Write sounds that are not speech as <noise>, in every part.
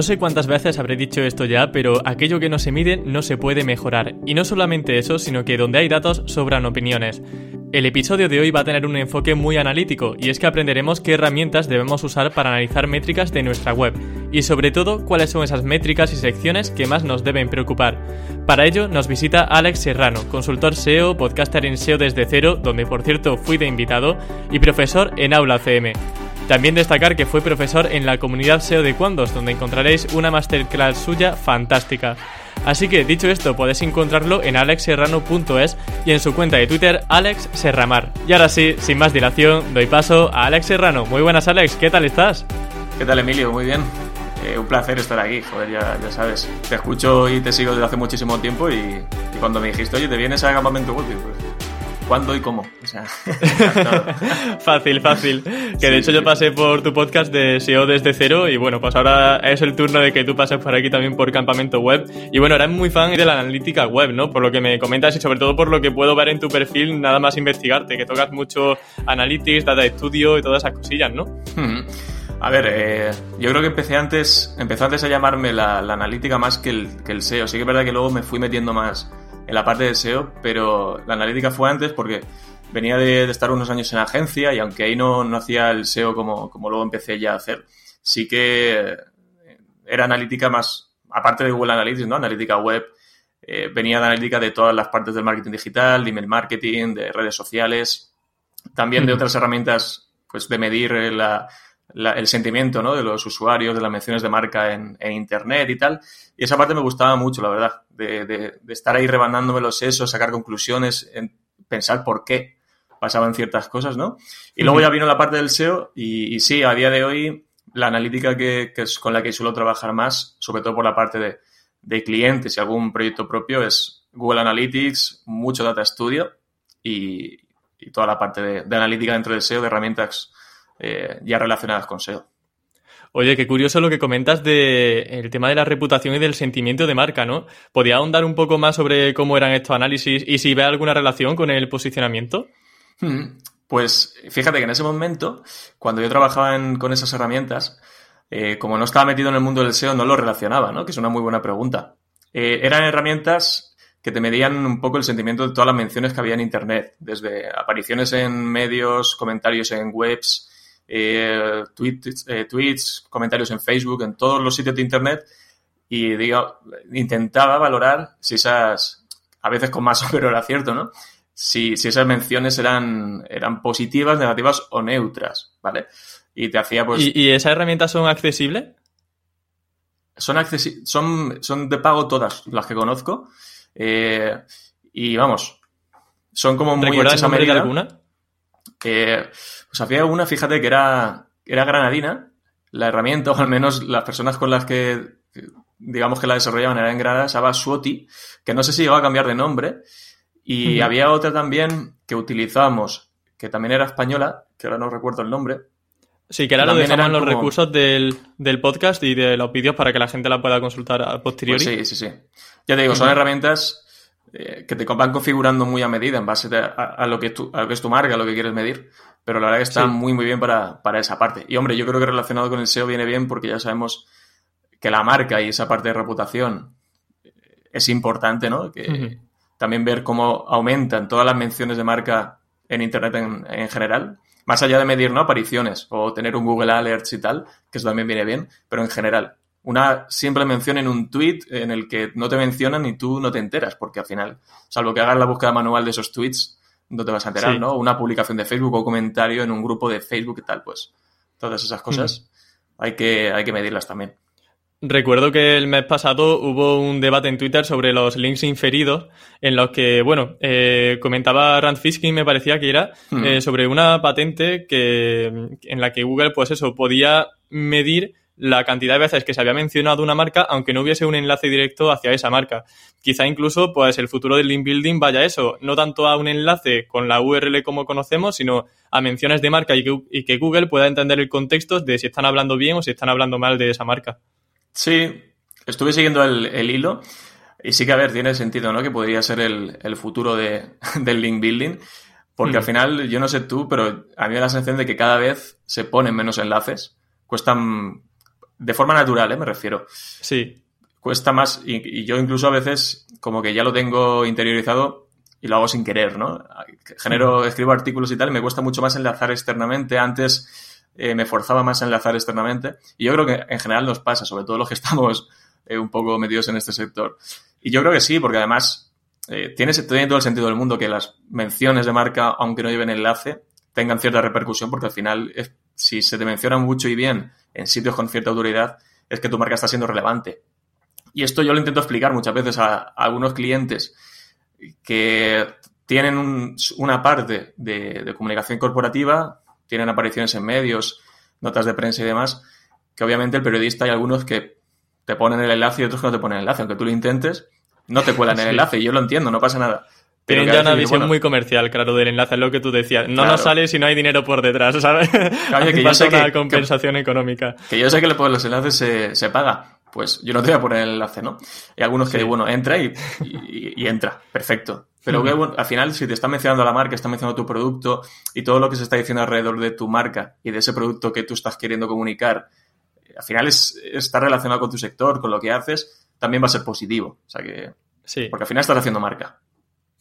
No sé cuántas veces habré dicho esto ya, pero aquello que no se mide no se puede mejorar. Y no solamente eso, sino que donde hay datos sobran opiniones. El episodio de hoy va a tener un enfoque muy analítico, y es que aprenderemos qué herramientas debemos usar para analizar métricas de nuestra web, y sobre todo cuáles son esas métricas y secciones que más nos deben preocupar. Para ello nos visita Alex Serrano, consultor SEO, podcaster en SEO desde cero, donde por cierto fui de invitado, y profesor en Aula CM. También destacar que fue profesor en la comunidad SEO de Cuandos, donde encontraréis una masterclass suya fantástica. Así que dicho esto, podéis encontrarlo en alexserrano.es y en su cuenta de Twitter, Alex Serramar. Y ahora sí, sin más dilación, doy paso a Alex Serrano. Muy buenas, Alex, ¿qué tal estás? ¿Qué tal, Emilio? Muy bien. Eh, un placer estar aquí, joder, ya, ya, sabes. Te escucho y te sigo desde hace muchísimo tiempo y, cuando me dijiste, oye, ¿te vienes a campamento web? Pues cuándo y cómo. O sea, <laughs> <laughs> fácil, fácil. Que de hecho yo pasé por tu podcast de SEO desde cero y bueno, pues ahora es el turno de que tú pases por aquí también por Campamento Web. Y bueno, eres muy fan de la analítica web, ¿no? Por lo que me comentas y sobre todo por lo que puedo ver en tu perfil nada más investigarte, que tocas mucho analytics, data studio y todas esas cosillas, ¿no? A ver, eh, yo creo que empecé antes, empezó antes a llamarme la, analítica más que el, que el SEO. Sí que es verdad que luego me fui metiendo más en la parte de SEO, pero la analítica fue antes porque venía de, estar unos años en agencia y aunque ahí no, no hacía el SEO como, como luego empecé ya a hacer, sí que era analítica más, aparte de Google Analytics, ¿no? Analítica web, eh, venía de analítica de todas las partes del marketing digital, de email marketing, de redes sociales, también de otras herramientas pues de medir la, el sentimiento ¿no? de los usuarios, de las menciones de marca en, Internet y tal. Y esa parte me gustaba mucho, la verdad, de, de, estar ahí rebanándome los sesos, sacar conclusiones, en pensar por qué pasaban ciertas cosas, ¿no? Y luego ya vino la parte del SEO y, y sí, a día de hoy la analítica que, que, es con la que suelo trabajar más, sobre todo por la parte de, de clientes y algún proyecto propio, es Google Analytics, mucho Data Studio y, y toda la parte de, de analítica dentro del SEO, de herramientas eh, ya relacionadas con SEO. Oye, qué curioso lo que comentas del tema de la reputación y del sentimiento de marca, ¿no? ¿Podría ahondar un poco más sobre cómo eran estos análisis y si ve alguna relación con el posicionamiento? Hmm, pues fíjate que en ese momento, cuando yo trabajaba con esas herramientas, eh, como no estaba metido en el mundo del SEO, no lo relacionaba, ¿no? Que es una muy buena pregunta. Eh, eran herramientas que te medían un poco el sentimiento de todas las menciones que había en Internet, desde apariciones en medios, comentarios en webs, eh, tweets, eh, tweets, comentarios en Facebook, en todos los sitios de Internet y digo, intentaba valorar si esas, a veces con más <laughs> o menos era cierto, ¿no? Si, si esas menciones eran, eran positivas, negativas o neutras, ¿vale? Y te hacía pues... ¿Y, y esas herramientas son accesibles? Son, accesi son, son de pago todas las que conozco. Eh, y vamos, son como muy hechas a medida. alguna? Que pues había una, fíjate, que era, era granadina, la herramienta, <laughs> o al menos las personas con las que, digamos que la desarrollaban eran en Granada, se llamaba Swoti, que no sé si iba a cambiar de nombre, y había otra también que utilizábamos, que también era española, que ahora no recuerdo el nombre. Sí, que ahora lo dejamos los recursos del, podcast y de los vídeos para que la gente la pueda consultar a posteriori. Pues sí, sí, sí. Ya te digo, son herramientas eh, que te van configurando muy a medida en base a, lo que a lo que es tu marca, a lo que quieres medir pero la verdad que está muy, muy bien para, esa parte. Y hombre, yo creo que relacionado con el SEO viene bien porque ya sabemos que la marca y esa parte de reputación es importante, ¿no? Que también ver cómo aumentan todas las menciones de marca en Internet en, general, más allá de medir, ¿no? Apariciones o tener un Google Alerts y tal, que eso también viene bien, pero en general. Una simple mención en un tweet en el que no te mencionan y tú no te enteras, porque al final, salvo que hagas la búsqueda manual de esos tweets, no te vas a enterar, ¿no? Una publicación de Facebook o comentario en un grupo de Facebook y tal, pues todas esas cosas hay, que, hay que medirlas también. Recuerdo que el mes pasado hubo un debate en Twitter sobre los links inferidos, en los que, bueno, eh, comentaba Rand Fishkin, me parecía que era, eh, sobre una patente que, en la que Google, pues eso, podía medir la cantidad de veces que se había mencionado una marca, aunque no hubiese un enlace directo hacia esa marca. Quizá incluso, pues, el futuro del link building vaya a eso, no tanto a un enlace con la URL como conocemos, sino a menciones de marca y que, Google pueda entender el contexto de si están hablando bien o si están hablando mal de esa marca. Sí, estuve siguiendo el, hilo y sí que, a ver, tiene sentido, ¿no? Que podría ser el, futuro de, <laughs> del link building. Porque al mm. final, yo no sé tú, pero a mí me da la sensación de que cada vez se ponen menos enlaces. Cuestan, de forma natural, ¿eh? me refiero. Sí. Cuesta más, y, yo incluso a veces como que ya lo tengo interiorizado y lo hago sin querer, ¿no? Genero, escribo artículos y tal, y me cuesta mucho más enlazar externamente. Antes eh, me forzaba más a enlazar externamente. Y yo creo que en general nos pasa, sobre todo los que <laughs> estamos eh, un poco metidos en este sector. Y yo creo que sí, porque además eh, tiene, todo el sentido del mundo que las menciones de marca, aunque no lleven enlace, tengan cierta repercusión, porque al final, si se te menciona mucho y bien en sitios con cierta autoridad, es que tu marca está siendo relevante. Y esto yo lo intento explicar muchas veces a, algunos clientes que tienen una parte de, comunicación corporativa, tienen apariciones en medios, notas de prensa y demás, que obviamente el periodista hay algunos que te ponen el enlace y otros que no te ponen el enlace, aunque tú lo intentes, no te cuelan el enlace, yo lo entiendo, no pasa nada. Tienen ya una visión muy comercial, claro, del enlace, es lo que tú decías. No nos sale si no hay dinero por detrás, ¿sabes? Claro, que yo sé una compensación económica. Que yo sé que los enlaces se, se paga. Pues yo no te voy a poner el enlace, ¿no? Hay algunos que, bueno, entra y, y, entra, perfecto. Pero que, bueno, al final, si te está mencionando la marca, está mencionando tu producto y todo lo que se está diciendo alrededor de tu marca y de ese producto que tú estás queriendo comunicar, al final es, está relacionado con tu sector, con lo que haces, también va a ser positivo. O sea que. Sí. Porque al final estás haciendo marca.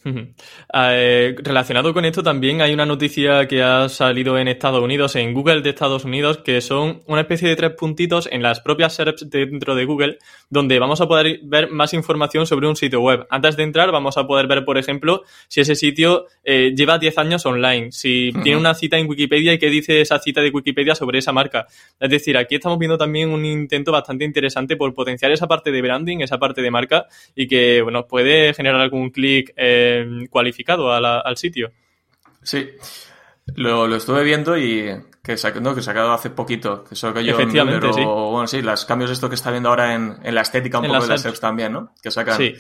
Eh, relacionado con esto también hay una noticia que ha salido en Estados Unidos, en Google de Estados Unidos, que son una especie de tres puntitos en las propias SERPs dentro de Google, donde vamos a poder ver más información sobre un sitio web. Antes de entrar vamos a poder ver, por ejemplo, si ese sitio eh, lleva 10 años online, si tiene una cita en Wikipedia y qué dice esa cita de Wikipedia sobre esa marca. Es decir, aquí estamos viendo también un intento bastante interesante por potenciar esa parte de branding, esa parte de marca y que, bueno, puede generar algún clic. Eh, cualificado al sitio. Sí, lo, estuve viendo y que, no, que sacado hace poquito, que solo que yo Efectivamente, sí. bueno, sí, los cambios esto que está viendo ahora en, la estética un poco de las apps también, ¿no? Que sacan. Sí.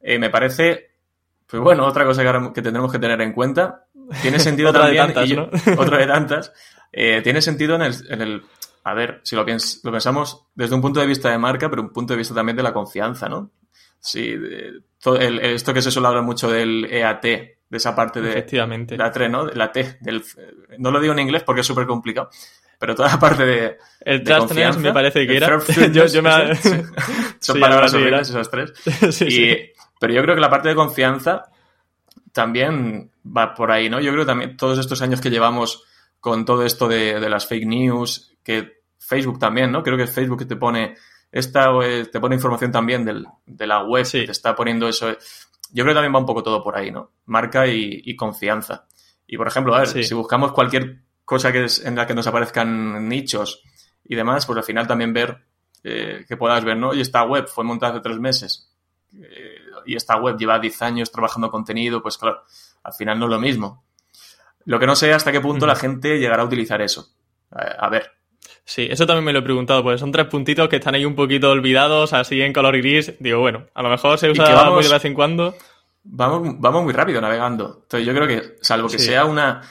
Eh, me parece, pues bueno, otra cosa que, tendremos que tener en cuenta. Tiene sentido <laughs> también. De tantas, ¿no? <laughs> otra de tantas. Eh, tiene sentido en el, a ver, si lo, lo pensamos desde un punto de vista de marca, pero un punto de vista también de la confianza, ¿no? Esto que se suele hablar mucho del EAT, de esa parte de Efectivamente. la T, ¿no? La T. Del, no lo digo en inglés porque es súper complicado, pero toda la parte de. El trustness me parece que era. Son palabras horribles esas tres. <laughs> Pero yo creo que la parte de confianza también va por ahí, ¿no? Yo creo que también todos estos años que llevamos con todo esto de, de las fake news, que Facebook también, ¿no? Creo que Facebook que te pone esta eh, te pone información también del, de la web, te está poniendo eso. Yo creo que también va un poco todo por ahí, ¿no? Marca y, confianza. Y por ejemplo, a ver, si buscamos cualquier cosa que es, en la que nos aparezcan nichos y demás, pues al final también ver eh, que puedas ver, ¿no? Y esta web fue montada hace tres meses eh, y esta web lleva 10 años trabajando contenido, pues claro, al final no es lo mismo. Lo que no sé hasta qué punto la gente llegará a utilizar eso. a ver, Sí, eso también me lo he preguntado, porque son tres puntitos que están ahí un poquito olvidados, así en color gris. Digo, bueno, a lo mejor se usa muy de vez en cuando. Vamos, vamos muy rápido navegando. Entonces yo creo que, salvo que sea una.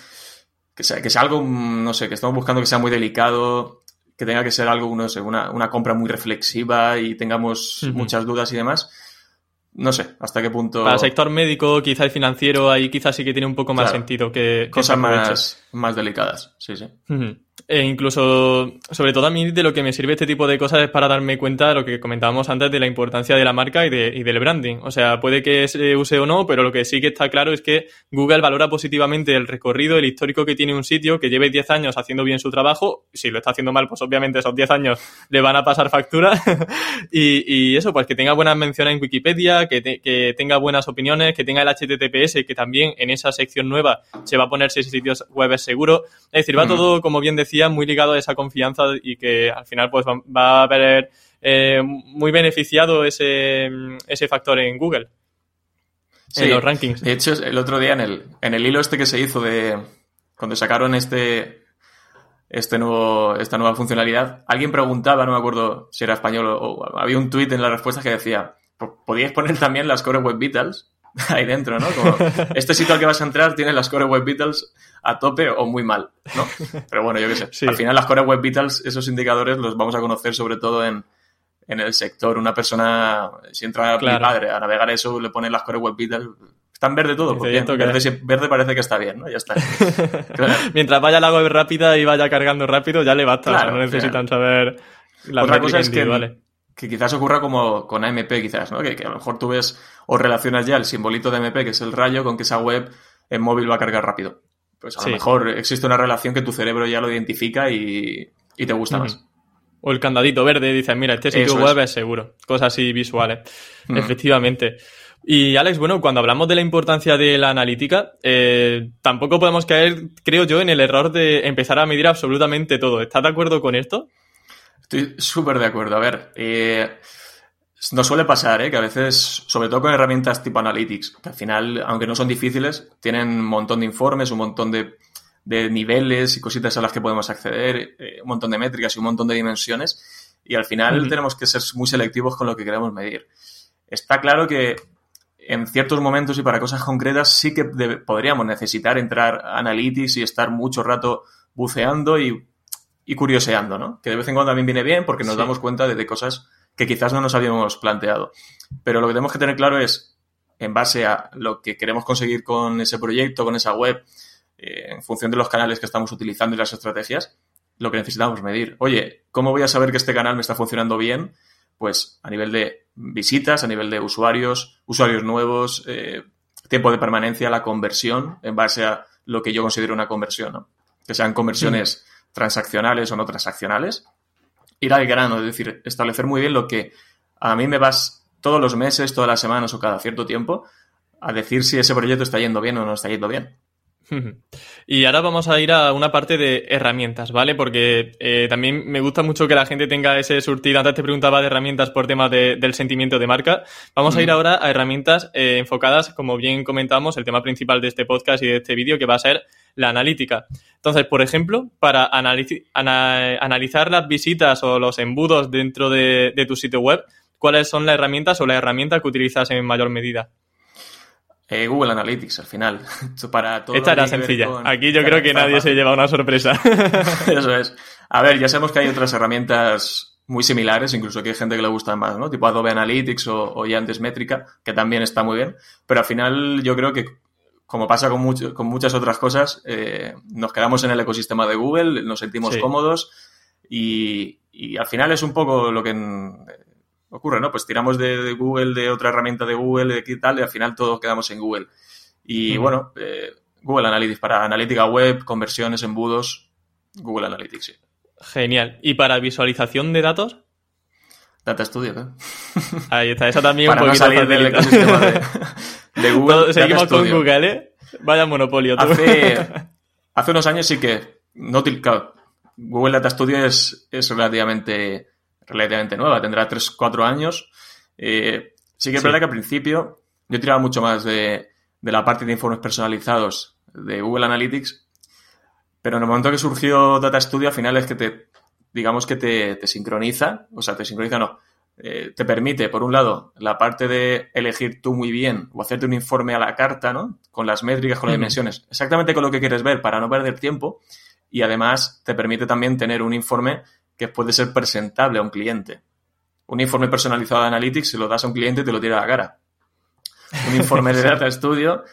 Que sea, que sea algo, no sé, que estamos buscando que sea muy delicado, que tenga que ser algo, no sé, una, una compra muy reflexiva y tengamos muchas dudas y demás. No sé hasta qué punto. Para el sector médico, quizá el financiero, ahí quizás sí que tiene un poco más sentido que. Cosas más, más delicadas, sí, sí. E incluso, sobre todo a mí, de lo que me sirve este tipo de cosas es para darme cuenta de lo que comentábamos antes de la importancia de la marca y, de, y del branding. O sea, puede que se use o no, pero lo que sí que está claro es que Google valora positivamente el recorrido, el histórico que tiene un sitio, que lleve 10 años haciendo bien su trabajo. Si lo está haciendo mal, pues obviamente esos 10 años le van a pasar factura. <laughs> y, y, eso, pues que tenga buenas menciones en Wikipedia, que, que tenga buenas opiniones, que tenga el HTTPS, que también en esa sección nueva se va a poner si sitios web es seguro. Es decir, va todo, como bien decía, muy ligado a esa confianza y que al final pues va, a haber eh, muy beneficiado ese, ese factor en Google. en los rankings. De hecho, el otro día en el, en el hilo este que se hizo de cuando sacaron este este nuevo, esta nueva funcionalidad. Alguien preguntaba, no me acuerdo si era español o, había un tuit en la respuesta que decía, ¿podíais poner también las Core Web Vitals <laughs> ahí dentro, ¿no? Como, <laughs> este sitio al que vas a entrar tiene las Core Web Vitals a tope o muy mal, ¿no? <laughs> Pero bueno, yo qué sé. Al final las Core Web Vitals, esos indicadores los vamos a conocer sobre todo en, en el sector. Una persona, si entra mi padre a navegar eso, le pone las Core Web Vitals, está en verde todo, porque verde, verde, parece que está bien, ¿no? Ya está. <laughs> Mientras vaya la web rápida y vaya cargando rápido, ya le basta, no necesitan saber la Otra cosa es que, que quizás ocurra como con AMP, quizás, ¿no? Que, a lo mejor tú ves o relacionas ya el simbolito de AMP, que es el rayo, con que esa web en móvil va a cargar rápido. Pues a lo mejor existe una relación que tu cerebro ya lo identifica y, te gusta más. O el candadito verde, dice, mira, este sitio web es. seguro. Cosas así visuales. Efectivamente. Y Alex, bueno, cuando hablamos de la importancia de la analítica, eh, tampoco podemos caer, creo yo, en el error de empezar a medir absolutamente todo. ¿Estás de acuerdo con esto? Estoy súper de acuerdo. A ver, eh, nos suele pasar, ¿eh? que a veces, sobre todo con herramientas tipo Analytics, que al final, aunque no son difíciles, tienen un montón de informes, un montón de, niveles y cositas a las que podemos acceder, un montón de métricas y un montón de dimensiones. Y al final tenemos que ser muy selectivos con lo que queremos medir. Está claro que en ciertos momentos y para cosas concretas sí que podríamos necesitar entrar a Analytics y estar mucho rato buceando y, curioseando, ¿no? Que de vez en cuando también viene bien porque nos damos cuenta de, cosas que quizás no nos habíamos planteado. Pero lo que tenemos que tener claro es, en base a lo que queremos conseguir con ese proyecto, con esa web, eh, en función de los canales que estamos utilizando y las estrategias, lo que necesitamos medir. Oye, ¿cómo voy a saber que este canal me está funcionando bien? Pues a nivel de visitas, a nivel de usuarios, usuarios nuevos, eh, tiempo de permanencia, la conversión en base a lo que yo considero una conversión, ¿no? que sean conversiones transaccionales o no transaccionales. Ir al grano, es decir, establecer muy bien lo que a mí me vas todos los meses, todas las semanas o cada cierto tiempo a decir si ese proyecto está yendo bien o no está yendo bien. Y ahora vamos a ir a una parte de herramientas, ¿vale? Porque eh, también me gusta mucho que la gente tenga ese surtido. Antes te preguntaba de herramientas por tema del sentimiento de marca. Vamos a ir ahora a herramientas eh, enfocadas, como bien comentamos, el tema principal de este podcast y de este vídeo, que va a ser la analítica. Entonces, por ejemplo, para analizar las visitas o los embudos dentro de tu sitio web, ¿cuáles son las herramientas o la herramienta que utilizas en mayor medida? Eh, Google Analytics al final. <laughs> Para todo Esta era sencilla. Aquí yo creo que nadie se lleva una sorpresa. <laughs> Eso es. A ver, ya sabemos que hay otras herramientas muy similares, incluso que hay gente que le gusta más, ¿no? Tipo Adobe Analytics o, o ya antes Métrica, que también está muy bien. Pero al final yo creo que, como pasa con, mucho, con muchas otras cosas, eh, nos quedamos en el ecosistema de Google, nos sentimos cómodos y, y, al final es un poco lo que ocurre, ¿no? Pues tiramos de, Google, de otra herramienta de Google, de qué tal, y al final todos quedamos en Google. Y bueno, eh, Google Analytics para analítica web, conversiones, embudos, Google Analytics, sí. Genial. ¿Y para visualización de datos? Data Studio, ¿eh? <laughs> Ahí está, eso también un poquito no salir del ecosistema de, <laughs> Google. seguimos con Google, ¿eh? Vaya monopolio. Hace, <laughs> hace unos años sí que, no, claro, Google Data Studio es, es relativamente relativamente nueva, tendrá 3-4 años. Eh, sí que es verdad que al principio yo tiraba mucho más de, la parte de informes personalizados de Google Analytics, pero en el momento que surgió Data Studio, al final es que te, digamos que te, sincroniza, o sea, te sincroniza no, eh, te permite, por un lado, la parte de elegir tú muy bien o hacerte un informe a la carta, ¿no? Con las métricas, con las dimensiones, exactamente con lo que quieres ver para no perder tiempo. Y además te permite también tener un informe que puede ser presentable a un cliente. Un informe personalizado de Analytics, si lo das a un cliente, te lo tira a la cara. Un informe de <laughs> Data Studio,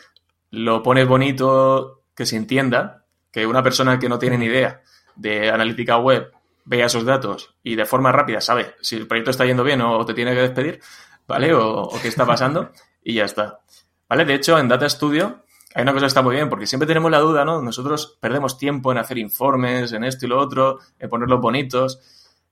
lo pones bonito, que se entienda, que una persona que no tiene ni idea de analítica web vea esos datos y de forma rápida sabe si el proyecto está yendo bien o te tiene que despedir, ¿vale? O, o qué está pasando <laughs> y ya está. ¿Vale? De hecho, en Data Studio hay una cosa que está muy bien, porque siempre tenemos la duda, ¿no? Nosotros perdemos tiempo en hacer informes, en esto y lo otro, en ponerlos bonitos,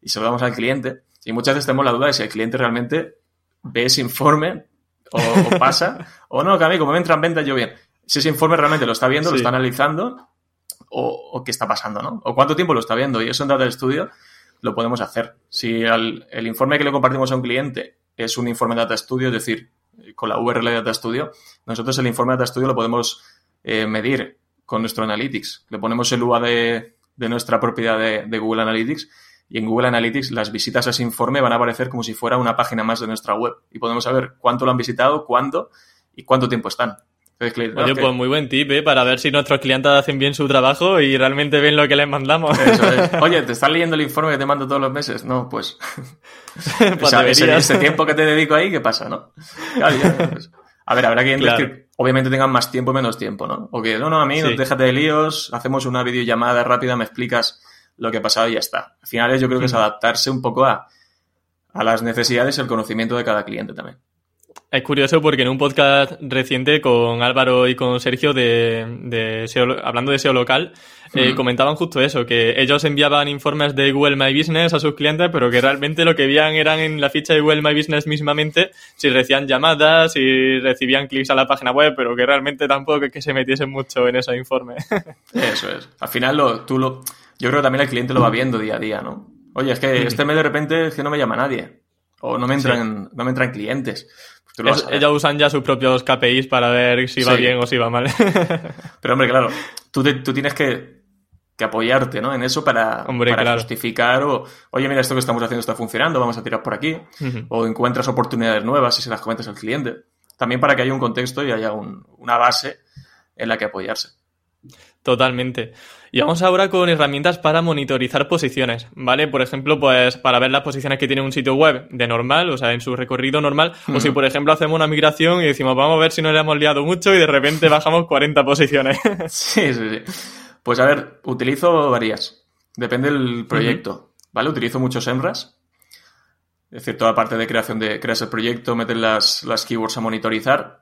y se lo damos al cliente. Y muchas veces tenemos la duda de si el cliente realmente ve ese informe o, pasa, <laughs> o no, que a mí como me entra en venta yo bien. Si ese informe realmente lo está viendo, lo está analizando, o, qué está pasando, ¿no? O cuánto tiempo lo está viendo. Y eso en Data Studio lo podemos hacer. Si el informe que le compartimos a un cliente es un informe de Data Studio, es decir, con la URL de Data Studio, nosotros el informe de Data Studio lo podemos eh, medir con nuestro Analytics. Le ponemos el UA de, de nuestra propiedad de, Google Analytics. Y en Google Analytics las visitas a ese informe van a aparecer como si fuera una página más de nuestra web. Y podemos saber cuánto lo han visitado, cuándo y cuánto tiempo están. Oye, pues muy buen tip, ¿eh? Para ver si nuestros clientes hacen bien su trabajo y realmente ven lo que les mandamos. <laughs> Oye, ¿te estás leyendo el informe que te mando todos los meses? No, pues... <laughs> pues ese, tiempo que te dedico ahí, ¿qué pasa, no? <laughs> Pues, a ver, habrá que que obviamente tengan más tiempo y menos tiempo, ¿no? O que, no, no, a mí, déjate de líos, hacemos una videollamada rápida, me explicas lo que ha pasado y ya está. Al final yo creo que es adaptarse un poco a, a las necesidades y el conocimiento de cada cliente también. Es curioso porque en un podcast reciente con Álvaro y con Sergio de, de hablando de SEO local, eh, comentaban justo eso, que ellos enviaban informes de Google My Business a sus clientes, pero que realmente lo que veían eran en la ficha de Google My Business mismamente si recibían llamadas, si recibían clics a la página web, pero que realmente tampoco que, que se metiesen mucho en esos informes. <laughs> eso es. Al final lo, tú lo, yo creo que también el cliente lo va viendo día a día, ¿no? Oye, es que este mes de repente es que no me llama nadie. O no me entran, no me entran clientes ellos usan ya sus propios KPIs para ver si va bien o si va mal. <laughs> Pero hombre, claro, tú, tú tienes que, apoyarte ¿no? en eso para, justificar o, oye, mira, esto que estamos haciendo está funcionando, vamos a tirar por aquí. O encuentras oportunidades nuevas y se las comentas al cliente. También para que haya un contexto y haya una base en la que apoyarse. Totalmente. Y vamos ahora con herramientas para monitorizar posiciones, ¿vale? Por ejemplo, pues para ver las posiciones que tiene un sitio web de normal, o sea, en su recorrido normal, o si por ejemplo hacemos una migración y decimos, vamos a ver si no le hemos liado mucho y de repente bajamos 40 posiciones. <laughs> sí, sí, sí. Pues a ver, utilizo varias. Depende del proyecto, ¿vale? Utilizo muchos hembras. Es decir, toda parte de creación de creas el proyecto, meter las, las keywords a monitorizar.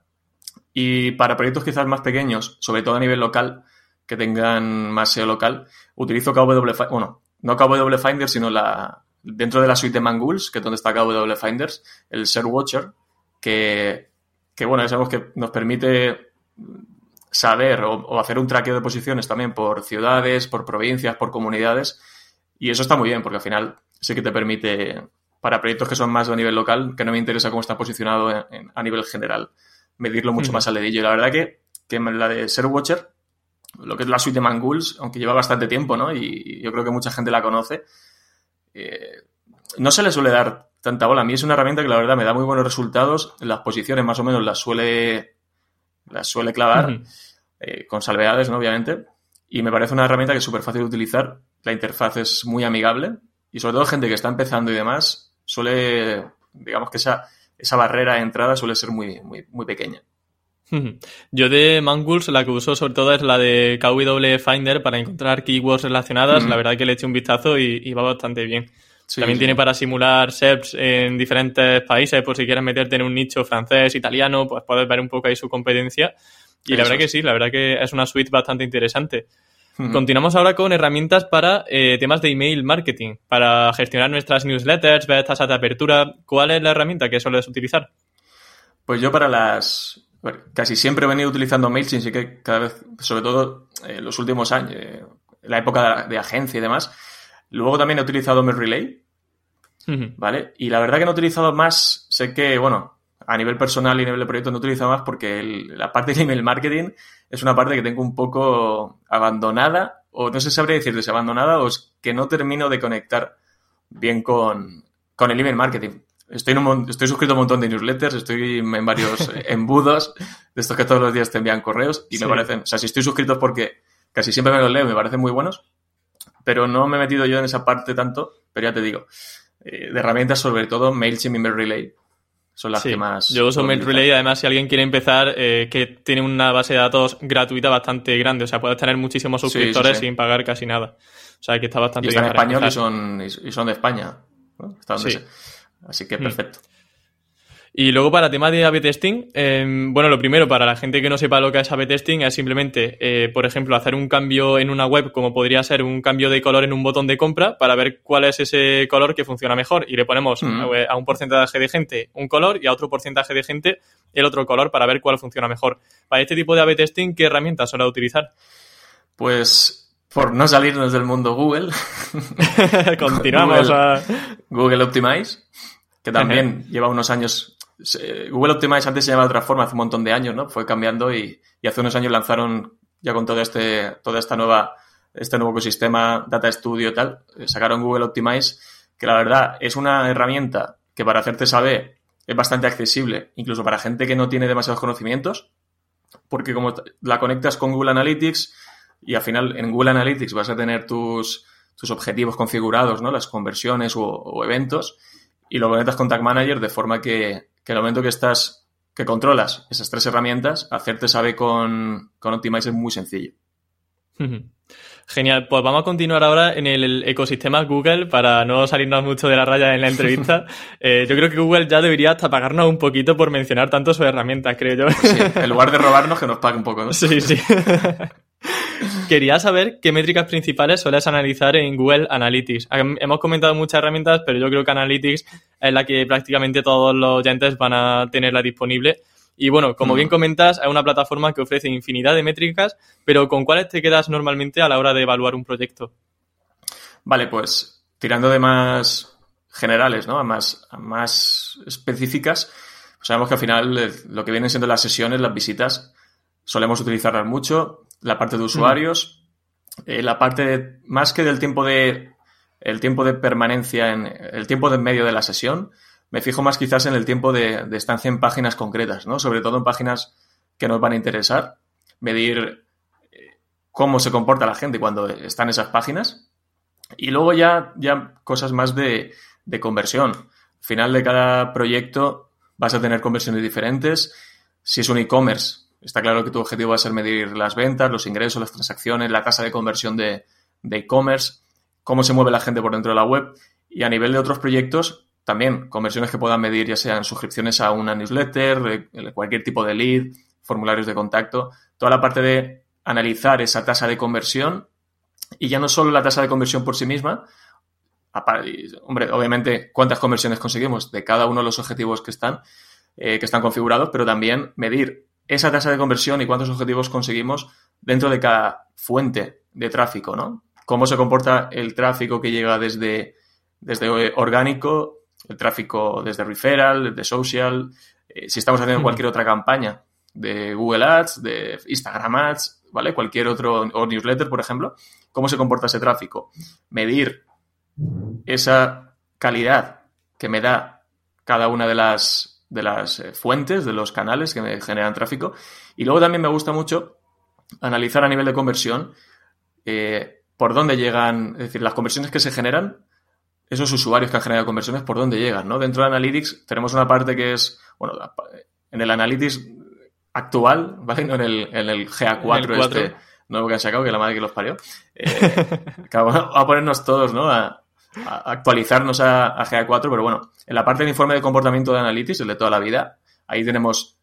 Y para proyectos quizás más pequeños, sobre todo a nivel local, que tengan más SEO local, utilizo KW bueno, no KW Finder, sino la, dentro de la suite de Mangools, que es donde está KW Finders, el Share Watcher, que, que bueno, ya sabemos que nos permite saber o, hacer un traqueo de posiciones también por ciudades, por provincias, por comunidades. Y eso está muy bien, porque al final sí que te permite, para proyectos que son más a nivel local, que no me interesa cómo está posicionado a nivel general, medirlo mucho más al dedillo. Y la verdad que, que la de Share Watcher lo que es la suite de Mangools, aunque lleva bastante tiempo, ¿no? Y yo creo que mucha gente la conoce. Eh, no se le suele dar tanta bola. A mí es una herramienta que la verdad me da muy buenos resultados. Las posiciones más o menos las suele, las suele clavar, eh, con salvedades, ¿no? Obviamente. Y me parece una herramienta que es súper fácil de utilizar. La interfaz es muy amigable. Y sobre todo gente que está empezando y demás, suele, digamos que esa, esa barrera de entrada suele ser muy, muy, muy pequeña. <laughs> Yo de Mangools la que uso sobre todo es la de KW Finder para encontrar keywords relacionadas. La verdad que le eché un vistazo y, va bastante bien. También tiene para simular SERPs en diferentes países, por si quieres meterte en un nicho francés, italiano, pues puedes ver un poco ahí su competencia. Y la verdad que sí, la verdad que es una suite bastante interesante. Continuamos ahora con herramientas para eh, temas de email marketing, para gestionar nuestras newsletters, ver tasas de apertura. ¿Cuál es la herramienta que sueles utilizar? Pues yo para las casi siempre he venido utilizando MailChimp, sí que cada vez, sobre todo en eh, los últimos años, eh, en la época de agencia y demás. Luego también he utilizado MailRelay, ¿vale? Y la verdad que no he utilizado más, sé que, bueno, a nivel personal y a nivel de proyecto no he utilizado más porque la parte de email marketing es una parte que tengo un poco abandonada, o no sé si sabría decirte si abandonada o es que no termino de conectar bien con, con el email marketing. Estoy, estoy suscrito a un montón de newsletters, estoy en varios <laughs> embudos de estos que todos los días te envían correos y me parecen, o sea, si estoy suscrito es porque casi siempre me los leo, me parecen muy buenos, pero no me he metido yo en esa parte tanto, pero ya te digo, eh, de herramientas sobre todo MailChimp y MailRelay son las que más... Yo uso MailRelay, además si alguien quiere empezar, eh, que tiene una base de datos gratuita bastante grande, o sea, puedes tener muchísimos suscriptores sin pagar casi nada. O sea, que está bastante y en español y son, y son de España. ¿no? Está donde Así que hmm. perfecto. Y luego para tema de A-B testing, em, bueno, lo primero, para la gente que no sepa lo que es A-B testing, es simplemente, eh, por ejemplo, hacer un cambio en una web, como podría ser un cambio de color en un botón de compra, para ver cuál es ese color que funciona mejor. Y le ponemos hmm. a un porcentaje de gente un color y a otro porcentaje de gente el otro color para ver cuál funciona mejor. Para este tipo de A-B testing, ¿qué herramientas suele utilizar? Pues por no salirnos del mundo Google. <laughs> Continuamos a... Google Optimize que también lleva unos años. Google Optimize antes se llamaba de otra forma, hace un montón de años, ¿no? Fue cambiando y, hace unos años lanzaron ya con todo este, toda esta nueva este nuevo ecosistema, Data Studio y tal, eh, sacaron Google Optimize, que la verdad es una herramienta que para hacerte saber es bastante accesible, incluso para gente que no tiene demasiados conocimientos, porque como la conectas con Google Analytics y al final en Google Analytics vas a tener tus, tus objetivos configurados, ¿no? Las conversiones o, eventos, y lo conectas con Tag Manager de forma que, que el momento que estás, que controlas esas tres herramientas, hacerte sabe con, con Optimize es muy sencillo. Genial, pues vamos a continuar ahora en el ecosistema Google para no salirnos mucho de la raya en la entrevista. <laughs> Eh, yo creo que Google ya debería hasta pagarnos un poquito por mencionar tanto sus herramientas, creo yo. Sí, en lugar de robarnos, que nos pague un poco, ¿no? <laughs> Sí, sí. <laughs> Quería saber qué métricas principales sueles analizar en Google Analytics. Hemos comentado muchas herramientas, pero yo creo que Analytics es la que prácticamente todos los oyentes van a tenerla disponible. Y bueno, como bien comentas, es una plataforma que ofrece infinidad de métricas, pero ¿con cuáles te quedas normalmente a la hora de evaluar un proyecto? Vale, pues tirando de más generales, ¿no? A más, más específicas, pues sabemos que al final eh, lo que vienen siendo las sesiones, las visitas, solemos utilizarlas mucho. La parte de usuarios, eh, la parte más que del tiempo de el tiempo de permanencia en el tiempo de medio de la sesión, me fijo más quizás en el tiempo de, estancia en páginas concretas, ¿no? Sobre todo en páginas que nos van a interesar, medir eh, cómo se comporta la gente cuando está en esas páginas. Y luego ya, ya cosas más de, de conversión. Al final de cada proyecto vas a tener conversiones diferentes. Si es un e-commerce, está claro que tu objetivo va a ser medir las ventas, los ingresos, las transacciones, la tasa de conversión de e-commerce, cómo se mueve la gente por dentro de la web. Y a nivel de otros proyectos, también conversiones que puedan medir, ya sean suscripciones a una newsletter, eh, cualquier tipo de lead, formularios de contacto, toda la parte de analizar esa tasa de conversión y ya no solo la tasa de conversión por sí misma, hombre, obviamente cuántas conversiones conseguimos de cada uno de los objetivos que están, eh, que están configurados, pero también medir esa tasa de conversión y cuántos objetivos conseguimos dentro de cada fuente de tráfico, ¿no? Cómo se comporta el tráfico que llega desde, desde orgánico el tráfico desde referral, desde social, eh, si estamos haciendo cualquier otra campaña de Google Ads, de Instagram Ads, ¿vale? Cualquier otro, o newsletter, por ejemplo, ¿cómo se comporta ese tráfico? Medir esa calidad que me da cada una de las, de las eh, fuentes, de los canales que me generan tráfico. Y luego también me gusta mucho analizar a nivel de conversión eh, por dónde llegan, es decir, las conversiones que se generan esos usuarios que han generado conversiones, por dónde llegan, ¿no? Dentro de Analytics tenemos una parte que es, bueno, en el Analytics actual, <laughs> ¿vale? No en el, en el GA4 este nuevo que han sacado, que la madre que los parió. Eh, <laughs> vamos a ponernos todos, ¿no? A, actualizarnos a, GA4, pero bueno, en la parte del informe de comportamiento de Analytics, el de toda la vida, ahí tenemos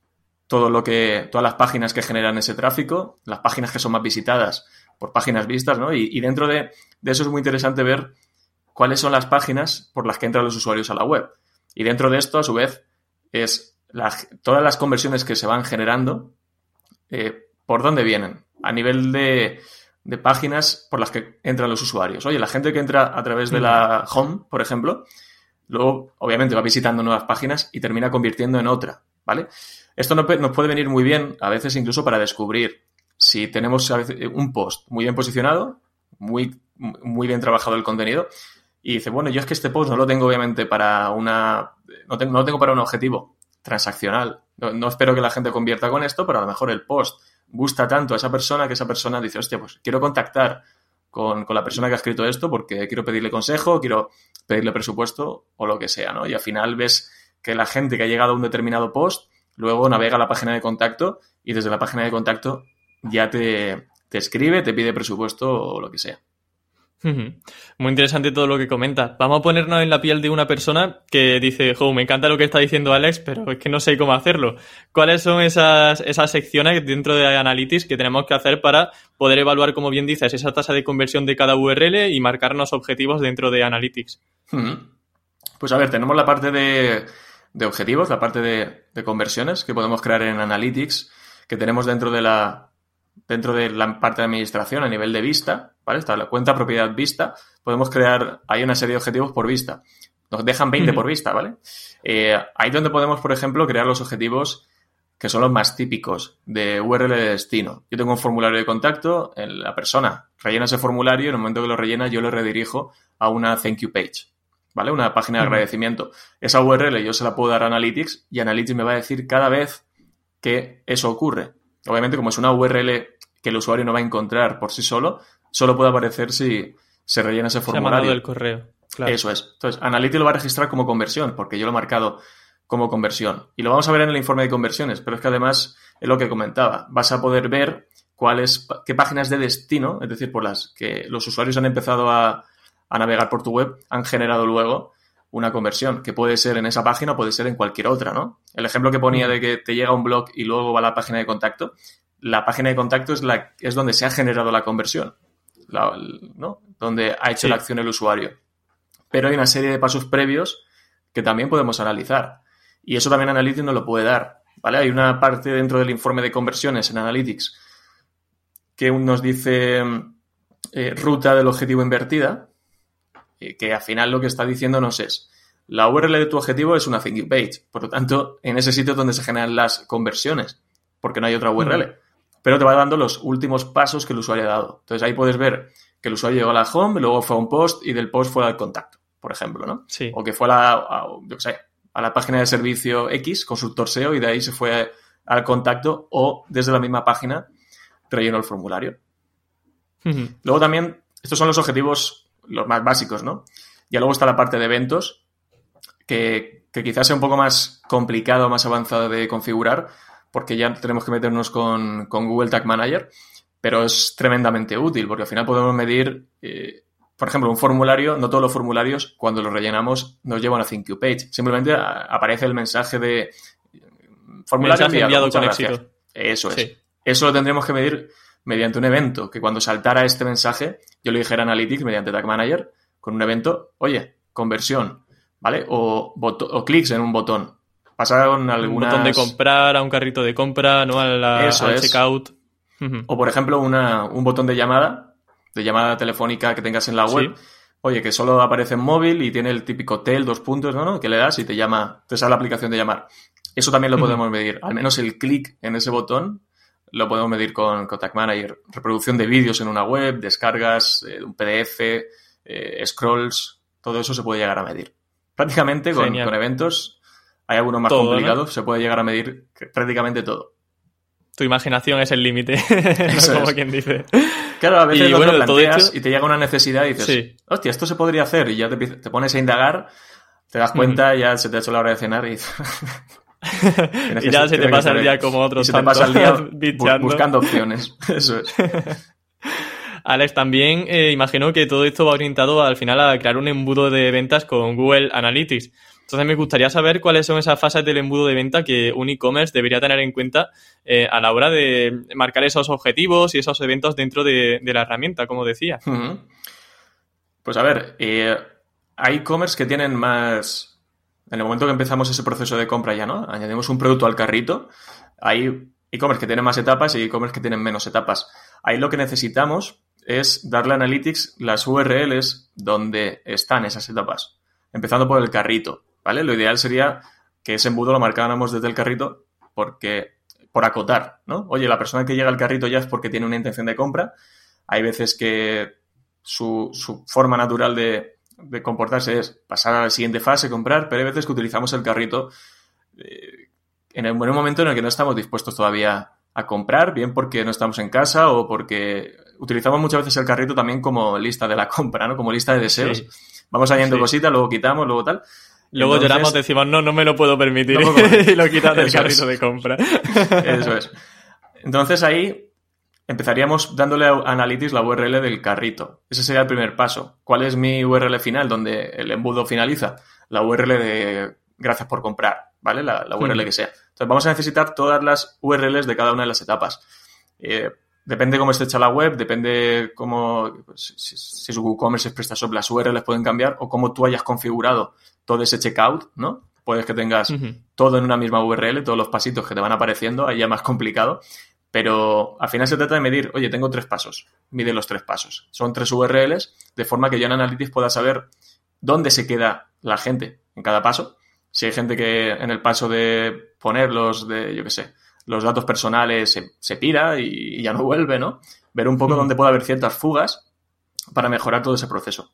todo lo que, todas las páginas que generan ese tráfico, las páginas que son más visitadas por páginas vistas, ¿no? Y, dentro de, de, eso es muy interesante ver cuáles son las páginas por las que entran los usuarios a la web. Y dentro de esto, a su vez, es todas las conversiones que se van generando, eh, ¿por dónde vienen? A nivel de, páginas por las que entran los usuarios. Oye, la gente que entra a través de la home, por ejemplo, luego obviamente va visitando nuevas páginas y termina convirtiendo en otra, ¿vale? Esto nos puede venir muy bien, a veces incluso para descubrir si tenemos un post muy bien posicionado, muy, muy bien trabajado el contenido, y dice, bueno, yo es que este post no lo tengo obviamente para una, no, tengo, no lo tengo para un objetivo transaccional. No, espero que la gente convierta con esto, pero a lo mejor el post gusta tanto a esa persona que esa persona dice, hostia, pues quiero contactar con, con, la persona que ha escrito esto porque quiero pedirle consejo, quiero pedirle presupuesto o lo que sea, ¿no? Y al final ves que la gente que ha llegado a un determinado post luego navega a la página de contacto y desde la página de contacto ya te, te escribe, te pide presupuesto o lo que sea. Muy interesante todo lo que comenta. Vamos a ponernos en la piel de una persona que dice, jo, me encanta lo que está diciendo Alex, pero es que no sé cómo hacerlo. ¿Cuáles son esas, esas secciones dentro de Analytics que tenemos que hacer para poder evaluar, como bien dices, esa tasa de conversión de cada URL y marcarnos objetivos dentro de Analytics? Pues a ver, tenemos la parte de, objetivos, la parte de, de conversiones que podemos crear en Analytics, que tenemos dentro de la, dentro de la parte de administración a nivel de vista, ¿vale? Está la cuenta propiedad vista, podemos crear, hay una serie de objetivos por vista. Nos dejan 20 por vista, ¿vale? Eh, ahí donde podemos, por ejemplo, crear los objetivos que son los más típicos de URL de destino. Yo tengo un formulario de contacto, la persona rellena ese formulario y en el momento que lo rellena yo lo redirijo a una thank you page, ¿vale? Una página de agradecimiento. Esa URL yo se la puedo dar a Analytics y Analytics me va a decir cada vez que eso ocurre. Obviamente, como es una URL que el usuario no va a encontrar por sí solo, solo puede aparecer si se rellena ese formulario. del correo. Eso es. Entonces, Analytics lo va a registrar como conversión, porque yo lo he marcado como conversión. Y lo vamos a ver en el informe de conversiones, pero es que además es lo que comentaba. Vas a poder ver cuáles, qué páginas de destino, es decir, por las que los usuarios han empezado a, a navegar por tu web, han generado luego una conversión, que puede ser en esa página o puede ser en cualquier otra, ¿no? El ejemplo que ponía de que te llega un blog y luego va a la página de contacto, la página de contacto es, la, es donde se ha generado la conversión, ¿no? Donde ha hecho la acción el usuario. Pero hay una serie de pasos previos que también podemos analizar. Y eso también Analytics nos lo puede dar, ¿vale? Hay una parte dentro del informe de conversiones en Analytics que nos dice eh, ruta del objetivo invertida, que al final lo que está diciéndonos es, la URL de tu objetivo es una thank you page, por lo tanto, en ese sitio es donde se generan las conversiones, porque no hay otra URL. Pero te va dando los últimos pasos que el usuario ha dado. Entonces ahí puedes ver que el usuario llegó a la home, luego fue a un post y del post fue al contacto, por ejemplo, ¿no? Sí. O que fue a la, a, a la página de servicio X, consultor SEO, y de ahí se fue al contacto o desde la misma página rellenó el formulario. Luego también, estos son los objetivos los más básicos, ¿no? Ya luego está la parte de eventos, que, quizás sea un poco más complicado, más avanzado de configurar, porque ya tenemos que meternos con, Google Tag Manager, pero es tremendamente útil, porque al final podemos medir, eh, por ejemplo, un formulario, no todos los formularios, cuando los rellenamos, nos llevan a Thank You Page. Simplemente aparece el mensaje de formulario enviado, con éxito. Eso es. Eso lo tendremos que medir mediante un evento, que cuando saltara este mensaje, yo le dijera a Analytics mediante Tag Manager, con un evento, oye, conversión, ¿vale? O, o clics en un botón. Pasaron algunas... Un botón de comprar a un carrito de compra, ¿no? A la, Eso al checkout. O, por ejemplo, una, un botón de llamada, de llamada telefónica que tengas en la web. Oye, que solo aparece en móvil y tiene el típico tel, dos puntos, ¿no? Que le das y te llama, te sale la aplicación de llamar. Eso también lo podemos medir. Al menos el clic en ese botón lo podemos medir con Contact Manager. Reproducción de vídeos en una web, descargas, eh, un PDF, eh, scrolls, todo eso se puede llegar a medir. Prácticamente con, eventos, hay algunos más complicados, se puede llegar a medir prácticamente todo. Tu imaginación es el límite, <laughs> como quien dice. Claro, a veces y, lo planteas y te llega una necesidad y dices, hostia, esto se podría hacer, y ya te, pones a indagar, te das cuenta, ya se te ha hecho la hora de cenar y y <laughs> <laughs> ya se te pasa el día como otros. se te pasa el día buscando opciones. Eso es. Alex, también eh, imagino que todo esto va orientado al final a crear un embudo de ventas con Google Analytics. Entonces me gustaría saber cuáles son esas fases del embudo de venta que un e-commerce debería tener en cuenta eh, a la hora de marcar esos objetivos y esos eventos dentro de, la herramienta, como decía. Pues a ver, eh, hay e-commerce que tienen más, en el momento que empezamos ese proceso de compra ya, ¿no? Añadimos un producto al carrito, hay e-commerce que tienen más etapas y e-commerce que tienen menos etapas. Ahí lo que necesitamos es darle a Analytics las URLs donde están esas etapas, empezando por el carrito, ¿vale? Lo ideal sería que ese embudo lo marcáramos desde el carrito porque por acotar, ¿no? Oye, la persona que llega al carrito ya es porque tiene una intención de compra. Hay veces que su, su forma natural de, de comportarse es pasar a la siguiente fase, comprar, pero hay veces que utilizamos el carrito eh, en el buen momento en el que no estamos dispuestos todavía a comprar, bien porque no estamos en casa o porque utilizamos muchas veces el carrito también como lista de la compra, ¿no? Como lista de deseos. Vamos añadiendo cositas, luego quitamos, luego tal. Luego lloramos, decimos, no, no me lo puedo permitir. <laughs> y lo quitas del carrito de compra. <laughs> Eso es. Entonces ahí empezaríamos dándole a Analytics la URL del carrito. Ese sería el primer paso. ¿Cuál es mi URL final donde el embudo finaliza? La URL de gracias por comprar, ¿vale? La, URL que sea. Entonces vamos a necesitar todas las URLs de cada una de las etapas. Eh, depende cómo esté hecha la web, depende cómo, pues, si, su WooCommerce es PrestaShop, las URLs pueden cambiar o cómo tú hayas configurado todo ese checkout, ¿no? Puedes que tengas todo en una misma URL, todos los pasitos que te van apareciendo, ahí ya más complicado. Pero al final se trata de medir, oye, tengo tres pasos, mide los tres pasos. Son tres URLs, de forma que yo en Analytics pueda saber dónde se queda la gente en cada paso. Si hay gente que en el paso de ponerlos, de, yo qué sé, los datos personales se, se pira y, ya no vuelve, ¿no? Ver un poco dónde puede haber ciertas fugas para mejorar todo ese proceso.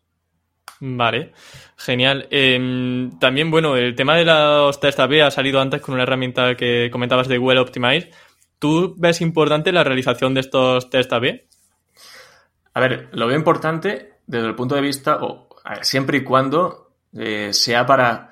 Vale, genial. Em, también, bueno, el tema de los test AB ha salido antes con una herramienta que comentabas de Well Optimize. ¿Tú ves importante la realización de estos test AB? A ver, lo veo importante desde el punto de vista, o siempre y cuando eh, sea para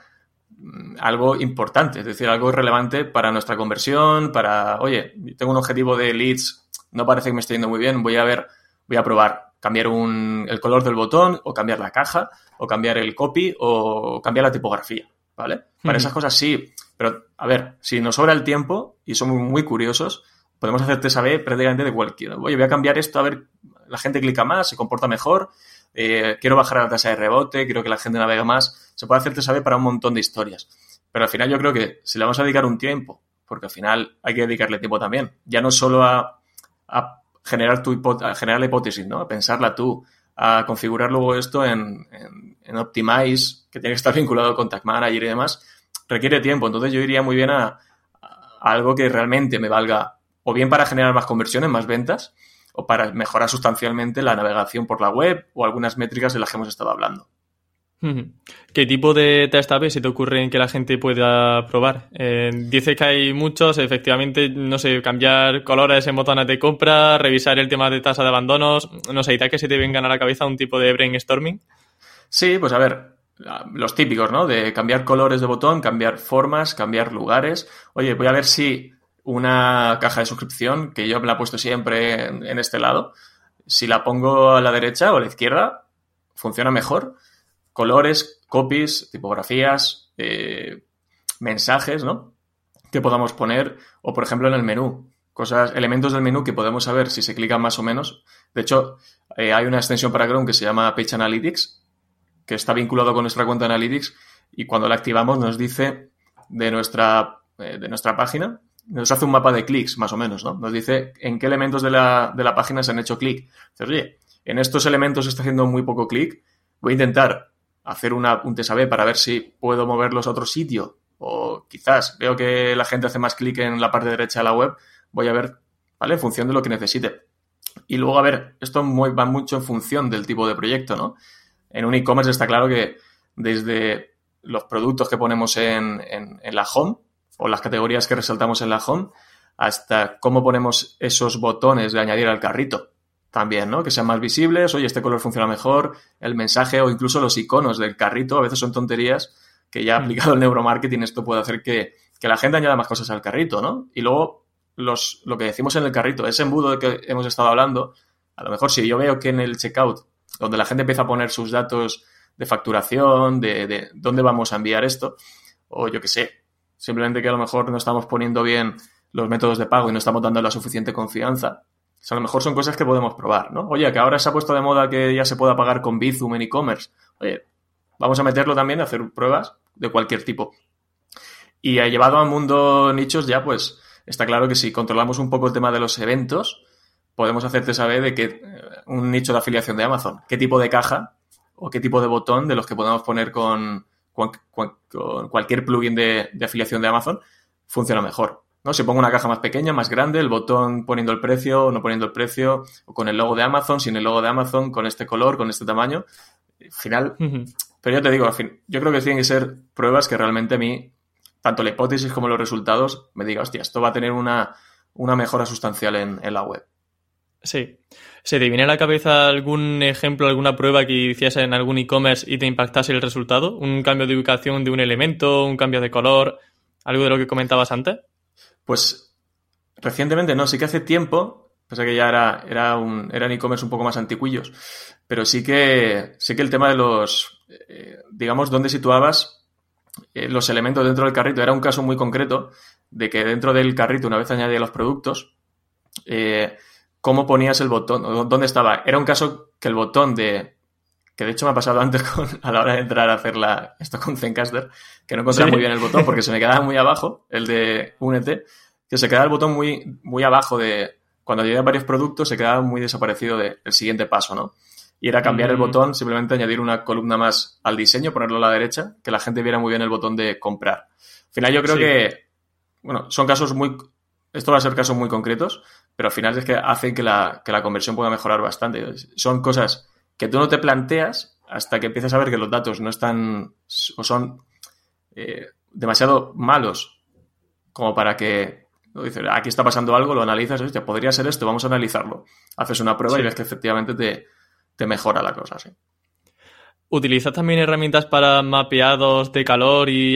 mm, algo importante, es decir, algo relevante para nuestra conversión, para, oye, tengo un objetivo de leads, no parece que me esté yendo muy bien, voy a ver, voy a probar cambiar un, el color del botón o cambiar la caja o cambiar el copy o cambiar la tipografía, ¿vale? Para esas cosas sí, pero a ver, si nos sobra el tiempo y somos muy curiosos, podemos hacerte saber prácticamente de cualquier. Oye, voy a cambiar esto, a ver, la gente clica más, se comporta mejor, eh, quiero bajar la tasa de rebote, quiero que la gente navega más. Se puede hacerte saber para un montón de historias. Pero al final yo creo que si le vamos a dedicar un tiempo, porque al final hay que dedicarle tiempo también, ya no solo a, generar, tu generar la hipótesis, ¿no? A pensarla tú, a configurar luego esto en, en, Optimize, que tiene que estar <laughs> vinculado con Tag Manager y demás, requiere tiempo. Entonces yo iría muy bien a algo que realmente me valga o bien para generar más conversiones, más ventas, o para mejorar sustancialmente la navegación por la web o algunas métricas de las que hemos estado hablando. ¿Qué tipo de test A-B se te ocurre que la gente pueda probar? Eh, dice que hay muchos, efectivamente, no sé, cambiar colores en botones de compra, revisar el tema de tasa de abandonos, no sé, ¿y tal que se te vengan a la cabeza un tipo de brainstorming? Sí, pues a ver, los típicos, ¿no? De cambiar colores de botón, cambiar formas, cambiar lugares. Oye, voy a ver si una caja de suscripción, que yo me la he puesto siempre en, este lado, si la pongo a la derecha o a la izquierda, funciona mejor. Colores, copies, tipografías, eh, mensajes, ¿no? Que podamos poner, o por ejemplo en el menú, cosas, elementos del menú que podemos saber si se clican más o menos. De hecho, eh, hay una extensión para Chrome que se llama Page Analytics, que está vinculado con nuestra cuenta Analytics, y cuando la activamos nos dice de nuestra, eh, de nuestra página nos hace un mapa de clics, más o menos, ¿no? Nos dice en qué elementos de la, de la página se han hecho clic. Entonces, oye, en estos elementos está haciendo muy poco clic, voy a intentar hacer una, un TSAB para ver si puedo moverlos a otro sitio. O quizás veo que la gente hace más clic en la parte derecha de la web, voy a ver, ¿vale? En función de lo que necesite. Y luego, a ver, esto va mucho en función del tipo de proyecto, ¿no? En un e-commerce está claro que desde los productos que ponemos en, en, en la home, o las categorías que resaltamos en la home, hasta cómo ponemos esos botones de añadir al carrito. También, ¿no? Que sean más visibles, oye, este color funciona mejor, el mensaje o incluso los iconos del carrito, a veces son tonterías que ya mm. aplicado el neuromarketing esto puede hacer que, la gente añada más cosas al carrito, ¿no? Y luego los, lo que decimos en el carrito, ese embudo de que hemos estado hablando, a lo mejor si yo veo que en el checkout, donde la gente empieza a poner sus datos de facturación, de, de dónde vamos a enviar esto, o yo qué sé, Simplemente que a lo mejor no estamos poniendo bien los métodos de pago y no estamos dando la suficiente confianza. A lo mejor son cosas que podemos probar, ¿no? Oye, que ahora se ha puesto de moda que ya se pueda pagar con Bizum en e-commerce. Oye, vamos a meterlo también, a hacer pruebas de cualquier tipo. Y llevado al mundo nichos ya, pues, está claro que si controlamos un poco el tema de los eventos, podemos hacerte saber de que eh, un nicho de afiliación de Amazon, qué tipo de caja o qué tipo de botón de los que podamos poner con, cualquier plugin de, afiliación de Amazon, funciona mejor. ¿No? Si pongo una caja más pequeña, más grande, el botón poniendo el precio o no poniendo el precio, o con el logo de Amazon, sin el logo de Amazon, con este color, con este tamaño, al final, pero yo te digo, al fin, yo creo que tienen que ser pruebas que realmente a mí, tanto la hipótesis como los resultados, me diga, hostia, esto va a tener una, una mejora sustancial en, en la web. Sí. ¿Se te viene a la cabeza algún ejemplo, alguna prueba que hiciese en algún e-commerce y te impactase el resultado? ¿Un cambio de ubicación de un elemento, un cambio de color, algo de lo que comentabas antes? Pues recientemente no, sí que hace tiempo, pese que ya era, era un eran e-commerce un poco más anticuillos, pero sí que, sí que el tema de los, eh, digamos, dónde situabas eh, los elementos dentro del carrito era un caso muy concreto de que dentro del carrito, una vez añadía los productos, eh, cómo ponías el botón, dónde estaba. Era un caso que el botón de. Que de hecho me ha pasado antes <laughs> a la hora de entrar a hacer la, esto con Zencaster, que no encontraba muy bien el botón porque se me quedaba muy abajo, el de Únete, que se quedaba el botón muy, muy abajo de. Cuando llegué varios productos se quedaba muy desaparecido del siguiente paso, ¿no? Y era cambiar el mm. botón, simplemente añadir una columna más al diseño, ponerlo a la derecha, que la gente viera muy bien el botón de comprar. Al final yo creo que, bueno, son casos muy esto va a ser casos muy concretos, pero al final es que hace que la, que la conversión pueda mejorar bastante. Son cosas que tú no te planteas hasta que empiezas a ver que los datos no están o son eh, demasiado malos como para que dices, aquí está pasando algo, lo analizas, hostia, podría ser esto, vamos a analizarlo. Haces una prueba y ves que efectivamente te, te mejora la cosa, sí. ¿Utilizas también herramientas para mapeados de calor y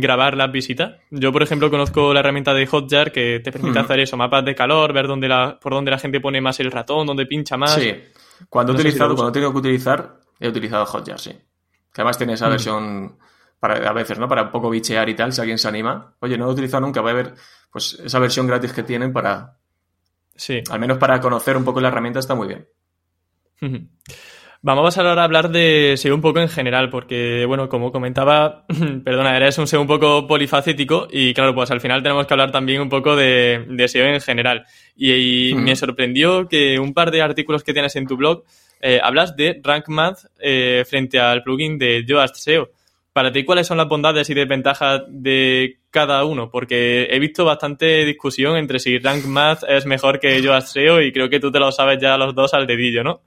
grabar las visitas? Yo, por ejemplo, conozco la herramienta de Hotjar que te permite hacer eso, mapas de calor, ver dónde la, por dónde la gente pone más el ratón, dónde pincha más. Sí. Cuando he utilizado, cuando he tenido que utilizar, he utilizado Hotjar, sí. Que además tiene esa versión para, a veces, ¿no? Para un poco bichear y tal, si alguien se anima. Oye, no lo he utilizado nunca, voy a ver, pues esa versión gratis que tienen para. Sí. Al menos para conocer un poco la herramienta está muy bien. <laughs> Vamos a pasar ahora a hablar de SEO un poco en general, porque, bueno, como comentaba, <laughs> perdona, eres un SEO un poco polifacético y, claro, pues al final tenemos que hablar también un poco de, SEO en general. Y, me sorprendió que un par de artículos que tienes en tu blog eh, hablas de Rank Math eh, frente al plugin de Yoast SEO. Para ti, ¿cuáles son las bondades y desventajas de cada uno? Porque he visto bastante discusión entre si Rank Math es mejor que Yoast SEO y creo que tú te lo sabes ya los dos al dedillo, ¿no?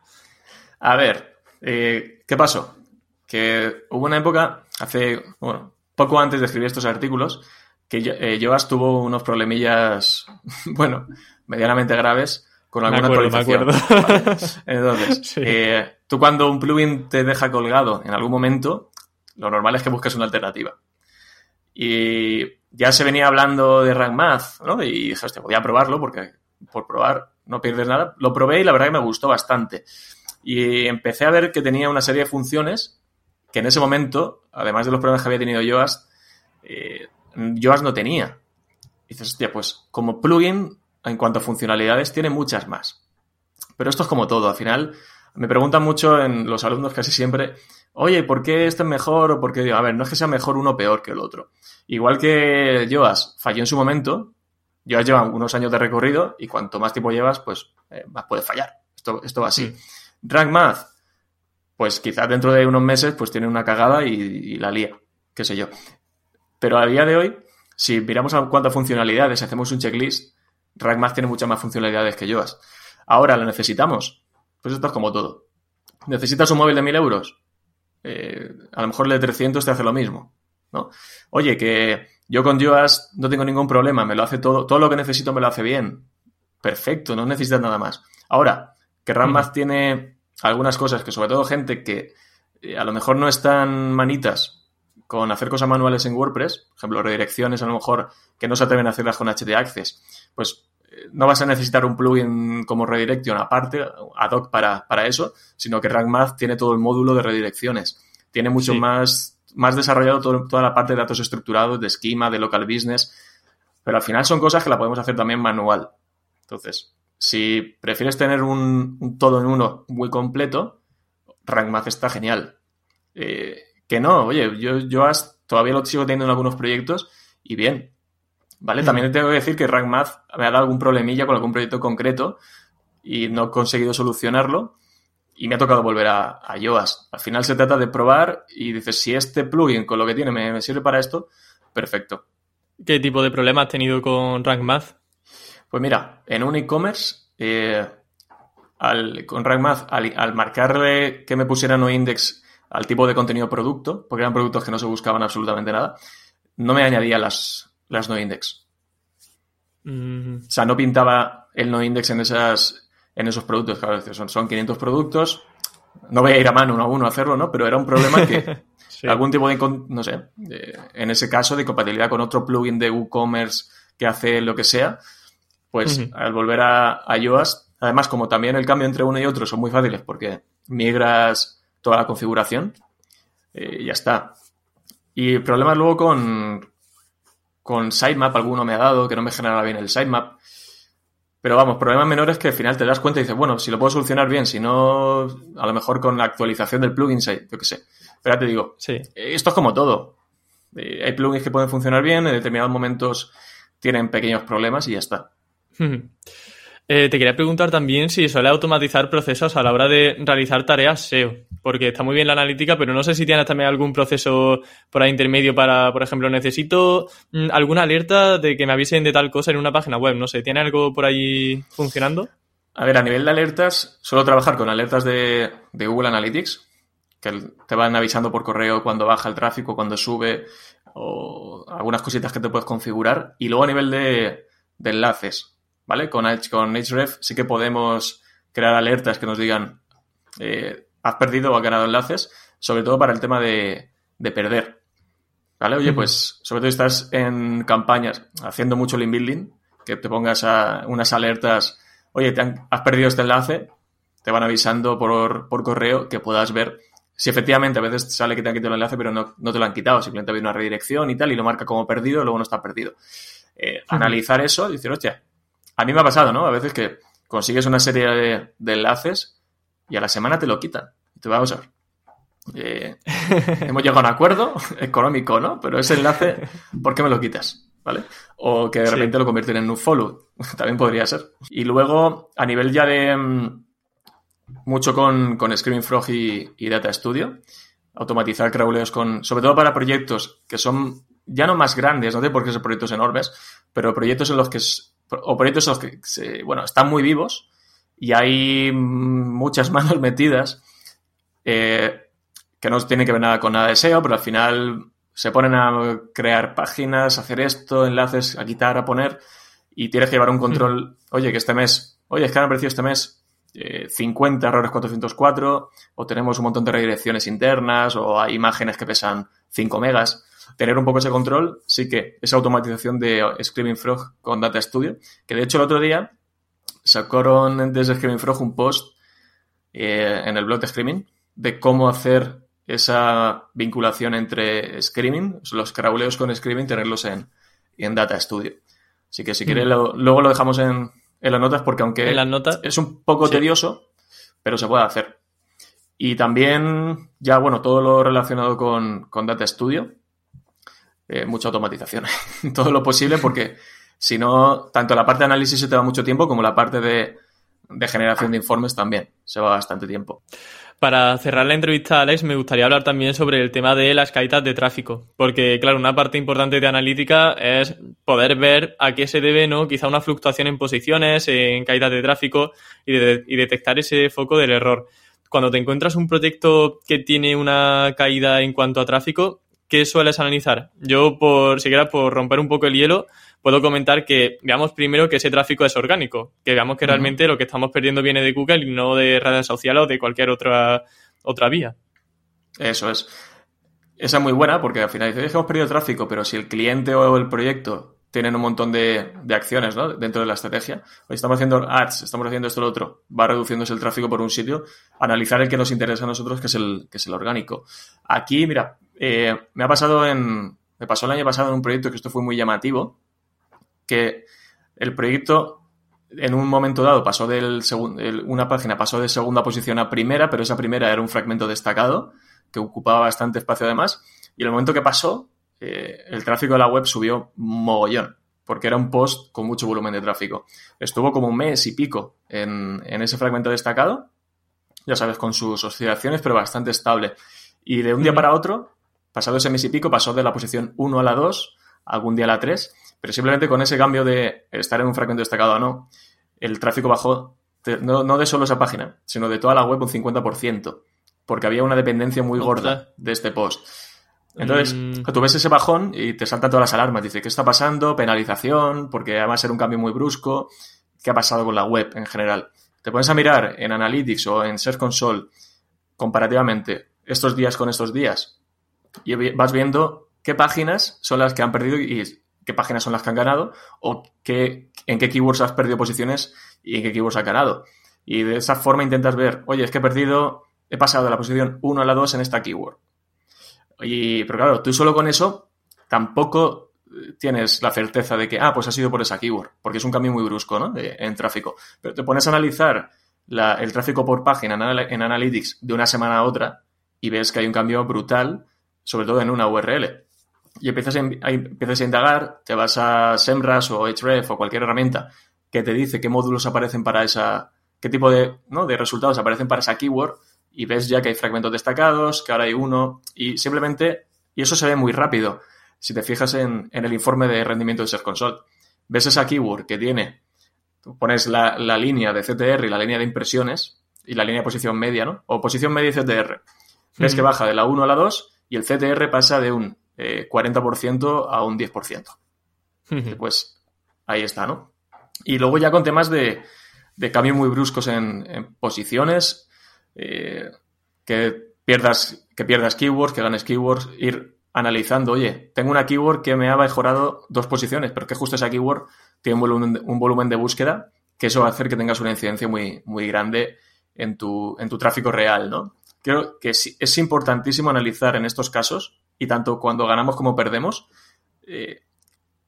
A ver, eh, ¿qué pasó? Que hubo una época, hace, bueno, poco antes de escribir estos artículos, que eh, tuvo unos problemillas, <laughs> bueno, medianamente graves con alguna actualización. <laughs> Entonces, <laughs> eh, tú cuando un plugin te deja colgado en algún momento, lo normal es que busques una alternativa. Y ya se venía hablando de Rank Math, ¿no? Y dije, hostia, voy a probarlo porque por probar no pierdes nada. Lo probé y la verdad que me gustó bastante. Y empecé a ver que tenía una serie de funciones que en ese momento, además de los problemas que había tenido Yoast, eh, Yoast no tenía. Dices, hostia, pues como plugin, en cuanto a funcionalidades, tiene muchas más. Pero esto es como todo. Al final, me preguntan mucho en los alumnos casi siempre, oye, ¿por qué este es mejor? O por qué, a ver, no es que sea mejor uno peor que el otro. Igual que Yoast falló en su momento, Yoast lleva unos años de recorrido y cuanto más tiempo llevas, pues eh, más puede fallar. Esto, esto va así. Rank Math, pues quizás dentro de unos meses pues tiene una cagada y, la lía, qué sé yo. Pero a día de hoy, si miramos a cuántas funcionalidades, hacemos un checklist, Rank Math tiene muchas más funcionalidades que Yoast. Ahora, ¿lo necesitamos? Pues esto es como todo. ¿Necesitas un móvil de 1000 euros? Eh, a lo mejor el de 300 te hace lo mismo. ¿no? Oye, que yo con Yoast no tengo ningún problema, me lo hace todo, todo lo que necesito me lo hace bien. Perfecto, no necesitas nada más. Ahora, que Rank tiene algunas cosas que, sobre todo, gente que eh, a lo mejor no están manitas con hacer cosas manuales en WordPress, por ejemplo, redirecciones a lo mejor que no se atreven a hacerlas con HT Access, pues eh, no vas a necesitar un plugin como Redirection aparte, ad hoc para, para eso, sino que Rank tiene todo el módulo de redirecciones. Tiene mucho más, más desarrollado toda la parte de datos estructurados, de esquema, de local business, pero al final son cosas que la podemos hacer también manual. Entonces, si prefieres tener un, todo en uno muy completo, RankMath está genial. Eh, que no, oye, yo, yo todavía lo sigo teniendo en algunos proyectos y bien. ¿Vale? También tengo que decir que RankMath me ha dado algún problemilla con algún proyecto concreto y no he conseguido solucionarlo y me ha tocado volver a, a Yoast. Al final se trata de probar y dices, si este plugin con lo que tiene me, me sirve para esto, perfecto. ¿Qué tipo de problema has tenido con RankMath? Pues mira, en un e-commerce, eh, con RankMath, al, marcarle que me pusiera no index al tipo de contenido producto, porque eran productos que no se buscaban absolutamente nada, no me añadía las, las no index. Mm. O sea, no pintaba el no index en, esas, en esos productos. Claro, son, son 500 productos. No voy a ir a mano uno a uno a hacerlo, ¿no? Pero era un problema que <laughs> algún tipo de, no sé, en ese caso de compatibilidad con otro plugin de WooCommerce que hace lo que sea, pues al volver a, a Yoast, además como también el cambio entre uno y otro son muy fáciles porque migras toda la configuración, eh, ya está. Y problemas luego con, con sitemap, alguno me ha dado que no me generaba bien el sitemap. Pero vamos, problemas menores que al final te das cuenta y dices, bueno, si lo puedo solucionar bien, si no, a lo mejor con la actualización del plugin, yo qué sé. Pero ya te digo, sí. esto es como todo. Eh, hay plugins que pueden funcionar bien, en determinados momentos tienen pequeños problemas y ya está. Eh, te quería preguntar también si suele automatizar procesos a la hora de realizar tareas SEO, porque está muy bien la analítica, pero no sé si tienes también algún proceso por ahí intermedio para, por ejemplo, necesito mm, alguna alerta de que me avisen de tal cosa en una página web, no sé, ¿tiene algo por ahí funcionando? A ver, a nivel de alertas, suelo trabajar con alertas de, Google Analytics, que te van avisando por correo cuando baja el tráfico, cuando sube, o algunas cositas que te puedes configurar. Y luego a nivel de enlaces, ¿vale? Con, con Href sí que podemos crear alertas que nos digan, eh, has perdido o has ganado enlaces, sobre todo para el tema de, perder. ¿Vale? Oye, pues sobre todo si estás en campañas haciendo mucho link building, que te pongas a unas alertas, oye, te has perdido este enlace, te van avisando por, correo que puedas ver si efectivamente a veces sale que te han quitado el enlace, pero no, te lo han quitado, simplemente ha habido una redirección y tal, y lo marca como perdido, luego no está perdido. Eh, analizar eso y decir, hostia, a mí me ha pasado, ¿no? A veces que consigues una serie de, enlaces y a la semana te lo quitan. te vamos a ver. Eh, <laughs> hemos llegado a un acuerdo <laughs> económico, ¿no? Pero ese enlace, ¿por qué me lo quitas? ¿Vale? O que de repente lo convierten en un follow. <laughs> También podría ser. Y luego, a nivel ya de. Mm, mucho con, con Screaming Frog y, Data Studio. Automatizar crawleos con. Sobre todo para proyectos que son ya no más grandes, no sé por qué son proyectos enormes, pero proyectos en los que o proyectos en los que, bueno, están muy vivos y hay muchas <laughs> manos metidas eh, que no tienen que ver nada con nada de SEO, pero al final se ponen a crear páginas, hacer esto, enlaces, a quitar, a poner y tienes que llevar un control, oye, que este mes, oye, es que han aparecido este mes 50 eh, errores 404 o tenemos un montón de redirecciones internas o hay imágenes que pesan 5 megas tener un poco ese control, sí que esa automatización de Screaming Frog con Data Studio, que de hecho el otro día sacaron desde Screaming Frog un post eh, en el blog de Screaming de cómo hacer esa vinculación entre Screaming, los crawleos con Screaming, tenerlos en, en Data Studio. Así que si quieres, mm. luego lo dejamos en, las notas porque aunque es un poco tedioso, pero se puede hacer. Y también, ya bueno, todo lo relacionado con, con Data Studio, eh, mucha automatización. <laughs> Todo lo posible porque si no, tanto la parte de análisis se te va mucho tiempo como la parte de, generación de informes también se va bastante tiempo. Para cerrar la entrevista, Alex, me gustaría hablar también sobre el tema de las caídas de tráfico, porque claro, una parte importante de analítica es poder ver a qué se debe, ¿no? Quizá una fluctuación en posiciones, en caídas de tráfico y, y detectar ese foco del error. Cuando te encuentras un proyecto que tiene una caída en cuanto a tráfico, ¿qué sueles analizar? Yo, por siquiera por romper un poco el hielo, puedo comentar que veamos primero que ese tráfico es orgánico, que veamos que realmente lo que estamos perdiendo viene de Google y no de redes sociales o de cualquier otra, otra vía. Eso es. Esa es muy buena porque al final dice, hemos perdido tráfico, pero si el cliente o el proyecto tienen un montón de, acciones ¿no? dentro de la estrategia. Hoy estamos haciendo ads, estamos haciendo esto lo otro, va reduciéndose el tráfico por un sitio, analizar el que nos interesa a nosotros, que es el, que es el orgánico. Aquí, mira, eh, me ha pasado en. Me pasó el año pasado en un proyecto que esto fue muy llamativo. Que el proyecto en un momento dado pasó del una página pasó de segunda posición a primera, pero esa primera era un fragmento destacado que ocupaba bastante espacio además. Y en el momento que pasó, eh, el tráfico de la web subió mogollón, porque era un post con mucho volumen de tráfico. Estuvo como un mes y pico en, en ese fragmento destacado, ya sabes, con sus oscilaciones, pero bastante estable. Y de un día para otro pasado ese mes y pico, pasó de la posición 1 a la 2, algún día a la 3, pero simplemente con ese cambio de estar en un fragmento destacado o no, el tráfico bajó no, de solo esa página, sino de toda la web un 50%, porque había una dependencia muy gorda de este post. Entonces, mm. tú ves ese bajón y te saltan todas las alarmas. Dice, ¿qué está pasando? Penalización, porque además era un cambio muy brusco. ¿Qué ha pasado con la web en general? Te pones a mirar en Analytics o en Search Console comparativamente estos días con estos días y vas viendo qué páginas son las que han perdido y qué páginas son las que han ganado o qué, en qué keywords has perdido posiciones y en qué keywords has ganado. Y de esa forma intentas ver, oye, es que he perdido, he pasado de la posición 1 a la 2 en esta keyword. Y, pero claro, tú solo con eso tampoco tienes la certeza de que, ah, pues ha sido por esa keyword, porque es un cambio muy brusco, ¿no? en tráfico. Pero te pones a analizar el tráfico por página en, Analytics de una semana a otra y ves que hay un cambio brutal sobre todo en una URL. Y empiezas a, empiezas a indagar, te vas a SEMrush o Href o cualquier herramienta que te dice qué módulos aparecen para esa, qué tipo de, ¿no? de resultados aparecen para esa keyword y ves ya que hay fragmentos destacados, que ahora hay uno y simplemente, y eso se ve muy rápido. Si te fijas en, el informe de rendimiento de Search Console, ves esa keyword que tiene, pones la, línea de CTR y la línea de impresiones y la línea de posición media, ¿no? O posición media y CTR. Ves que baja de la 1 a la 2 y el CTR pasa de un 40% eh, a un 10%. Pues ahí está, ¿no? Y luego ya con temas de, de cambios muy bruscos en, posiciones, eh, que, pierdas, que pierdas keywords, que ganes keywords, ir analizando, oye, tengo una keyword que me ha mejorado dos posiciones, pero que justo esa keyword tiene un volumen, un volumen de búsqueda, que eso va a hacer que tengas una incidencia muy, muy grande en tu, en tu tráfico real, ¿no? Creo que es importantísimo analizar en estos casos, y tanto cuando ganamos como perdemos, eh,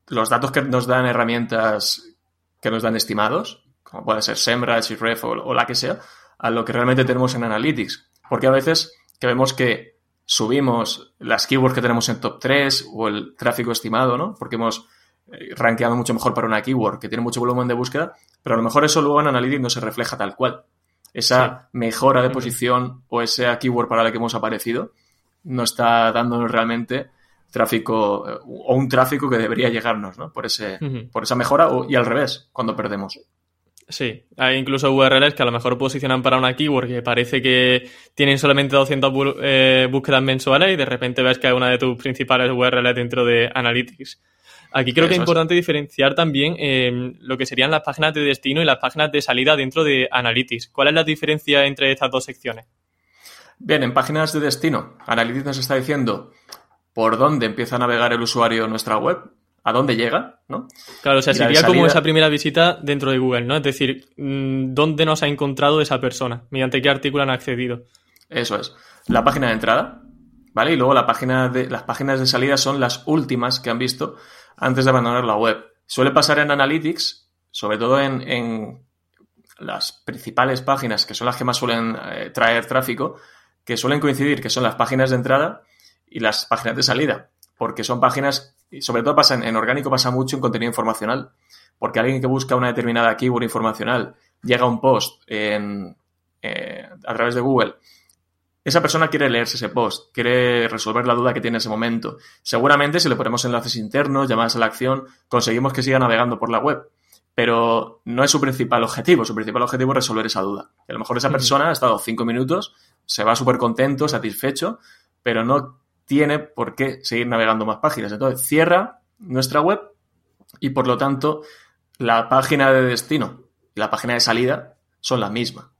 los datos que nos dan herramientas que nos dan estimados, como puede ser Semrush, Ref o, o la que sea, a lo que realmente tenemos en Analytics. Porque a veces que vemos que subimos las keywords que tenemos en top 3 o el tráfico estimado, ¿no? Porque hemos eh, rankeado mucho mejor para una keyword que tiene mucho volumen de búsqueda, pero a lo mejor eso luego en Analytics no se refleja tal cual. Esa mejora de posición o esa keyword para la que hemos aparecido no está dándonos realmente tráfico eh, o un tráfico que debería llegarnos, ¿no? Por, ese, por esa mejora y al revés, cuando perdemos. Sí, hay incluso URLs que a lo mejor posicionan para una keyword que parece que tienen solamente 200 eh, búsquedas mensuales y de repente ves que hay una de tus principales URLs dentro de Analytics. Aquí creo que es importante diferenciar también em, lo que serían las páginas de destino y las páginas de salida dentro de Analytics. ¿Cuál es la diferencia entre estas dos secciones? Bien, en páginas de destino, Analytics nos está diciendo por dónde empieza a navegar el usuario en nuestra web, a dónde llega, ¿no? Claro, o sea, sería como esa primera visita dentro de Google, ¿no? Es decir, mm, ¿dónde nos ha encontrado esa persona? ¿Mediante qué artículo han accedido? Eso es. La página de entrada, ¿vale? Y luego la página de, las páginas de salida son las últimas que han visto antes de abandonar la web. Suele pasar en Analytics, sobre todo en, las principales páginas, que son las que más suelen eh, traer tráfico, que suelen coincidir, que son las páginas de entrada y las páginas de salida, porque son páginas, y sobre todo pasa en, orgánico, pasa mucho en contenido informacional, porque alguien que busca una determinada keyword informacional llega a un post en, eh, a través de Google, esa persona quiere leerse ese post, quiere resolver la duda que tiene en ese momento. Seguramente si le ponemos enlaces internos, llamadas a la acción, conseguimos que siga navegando por la web. Pero no es su principal objetivo. Su principal objetivo es resolver esa duda. a lo mejor esa persona ha estado cinco minutos, se va súper contento, satisfecho, pero no tiene por qué seguir navegando más páginas. Entonces, cierra nuestra web y por lo tanto la página de destino y la página de salida son la misma.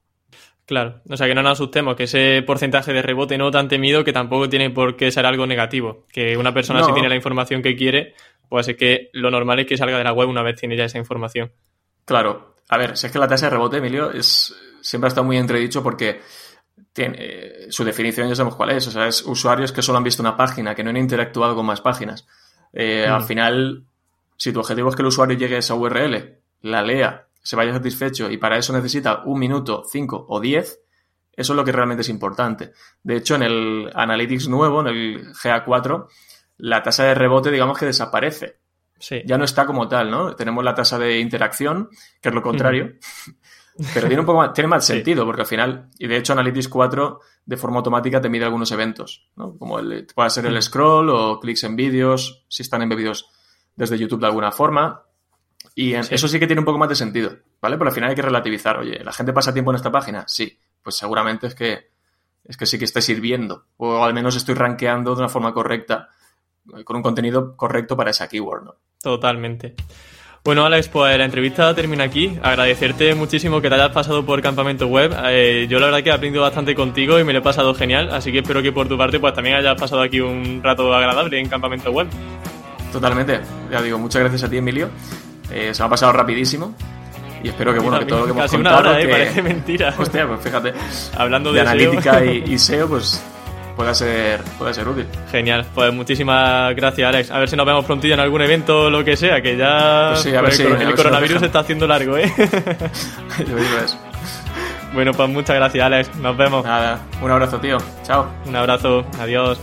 Claro, o sea que no nos asustemos, que ese porcentaje de rebote no tan temido que tampoco tiene por qué ser algo negativo. Que una persona si tiene la información que quiere, pues es que lo normal es que salga de la web una vez tiene ya esa información. Claro, a ver, si es que la tasa de rebote, Emilio, es siempre ha estado muy entredicho porque tiene, eh, su definición ya sabemos cuál es. O sea, es usuarios que solo han visto una página, que no han interactuado con más páginas. Eh, al mm. final, si tu objetivo es que el usuario llegue a esa URL, la lea, se vaya satisfecho y para eso necesita un minuto, cinco o diez, eso es lo que realmente es importante. De hecho, en el Analytics nuevo, en el GA4, la tasa de rebote, digamos que desaparece. Sí. Ya no está como tal, ¿no? Tenemos la tasa de interacción, que es lo contrario. <laughs> Pero tiene un poco más, tiene más sentido, porque al final, y de hecho Analytics 4 de forma automática te mide algunos eventos, ¿no? Como el, puede ser el scroll o clics en vídeos, si están embebidos desde YouTube de alguna forma. Y eso sí que tiene un poco más de sentido, ¿vale? Pero al final hay que relativizar. Oye, ¿la gente pasa tiempo en esta página? Sí. Pues seguramente es que, es que sí que esté sirviendo. O al menos estoy rankeando de una forma correcta, con un contenido correcto para esa keyword, ¿no? Totalmente. Bueno, Alex, pues la entrevista termina aquí. Agradecerte muchísimo que te hayas pasado por Campamento Web. Eh, yo la verdad que he aprendido bastante contigo y me lo he pasado genial, así que espero que por tu parte pues también hayas pasado aquí un rato agradable en Campamento Web. Totalmente. Ya digo, muchas gracias a ti, Emilio. Eh, se me ha pasado rapidísimo. Y espero que, bueno, que todo lo que hemos contado... Una hora, ¿eh? Parece mentira. <laughs> Hostia, pues fíjate. Hablando de, de analítica y SEO, pues pueda ser, puede ser útil. Genial, pues muchísimas gracias, Alex. A ver si nos vemos prontito en algún evento o lo que sea, que ya pues sí, a ver el, el coronavirus está haciendo largo, ¿eh? <laughs> bueno, pues muchas gracias, Alex. Nos vemos. Nada, un abrazo, tío. Chao. Un abrazo. Adiós.